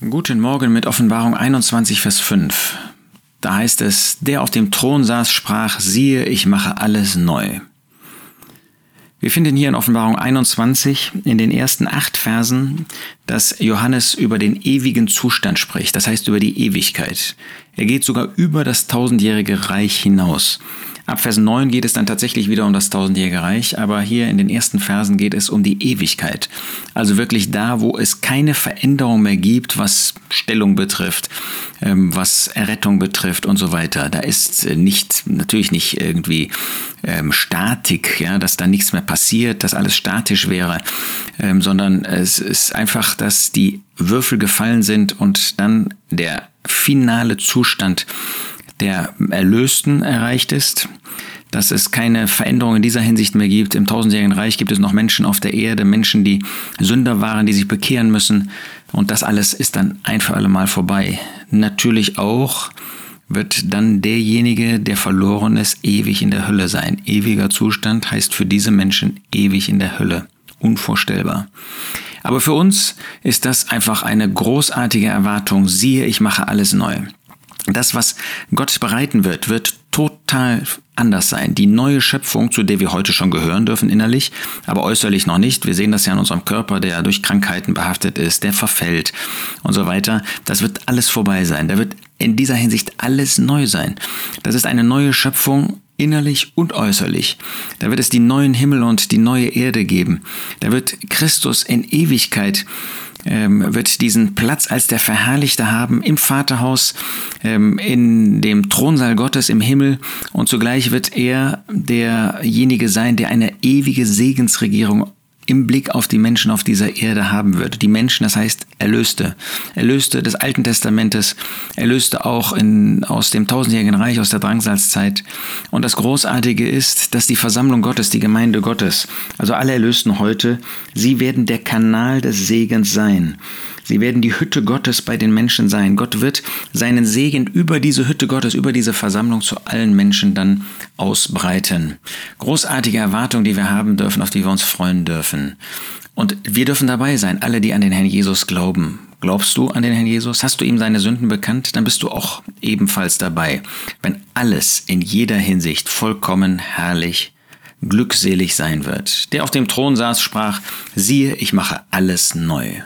Guten Morgen mit Offenbarung 21, Vers 5. Da heißt es, der auf dem Thron saß, sprach, siehe, ich mache alles neu. Wir finden hier in Offenbarung 21 in den ersten acht Versen, dass Johannes über den ewigen Zustand spricht, das heißt über die Ewigkeit. Er geht sogar über das tausendjährige Reich hinaus. Ab Vers 9 geht es dann tatsächlich wieder um das tausendjährige Reich, aber hier in den ersten Versen geht es um die Ewigkeit. Also wirklich da, wo es keine Veränderung mehr gibt, was Stellung betrifft, ähm, was Errettung betrifft und so weiter. Da ist äh, nicht, natürlich nicht irgendwie ähm, Statik, ja, dass da nichts mehr passiert, dass alles statisch wäre, ähm, sondern es ist einfach, dass die Würfel gefallen sind und dann der finale Zustand der Erlösten erreicht ist, dass es keine Veränderung in dieser Hinsicht mehr gibt. Im tausendjährigen Reich gibt es noch Menschen auf der Erde, Menschen, die Sünder waren, die sich bekehren müssen. Und das alles ist dann ein für alle Mal vorbei. Natürlich auch wird dann derjenige, der verloren ist, ewig in der Hölle sein. Ewiger Zustand heißt für diese Menschen ewig in der Hölle. Unvorstellbar. Aber für uns ist das einfach eine großartige Erwartung. Siehe, ich mache alles neu. Das, was Gott bereiten wird, wird total anders sein. Die neue Schöpfung, zu der wir heute schon gehören dürfen innerlich, aber äußerlich noch nicht. Wir sehen das ja an unserem Körper, der durch Krankheiten behaftet ist, der verfällt und so weiter. Das wird alles vorbei sein. Da wird in dieser Hinsicht alles neu sein. Das ist eine neue Schöpfung innerlich und äußerlich. Da wird es die neuen Himmel und die neue Erde geben. Da wird Christus in Ewigkeit ähm, wird diesen Platz als der Verherrlichte haben im Vaterhaus, ähm, in dem Thronsaal Gottes im Himmel und zugleich wird er derjenige sein, der eine ewige Segensregierung im Blick auf die Menschen auf dieser Erde haben wird. Die Menschen, das heißt Erlöste. Erlöste des Alten Testamentes, Erlöste auch in, aus dem tausendjährigen Reich, aus der Drangsalzzeit. Und das Großartige ist, dass die Versammlung Gottes, die Gemeinde Gottes, also alle Erlösten heute, sie werden der Kanal des Segens sein. Sie werden die Hütte Gottes bei den Menschen sein. Gott wird seinen Segen über diese Hütte Gottes, über diese Versammlung zu allen Menschen dann ausbreiten. Großartige Erwartung, die wir haben dürfen, auf die wir uns freuen dürfen. Und wir dürfen dabei sein, alle, die an den Herrn Jesus glauben. Glaubst du an den Herrn Jesus? Hast du ihm seine Sünden bekannt? Dann bist du auch ebenfalls dabei, wenn alles in jeder Hinsicht vollkommen herrlich, glückselig sein wird. Der auf dem Thron saß, sprach, siehe, ich mache alles neu.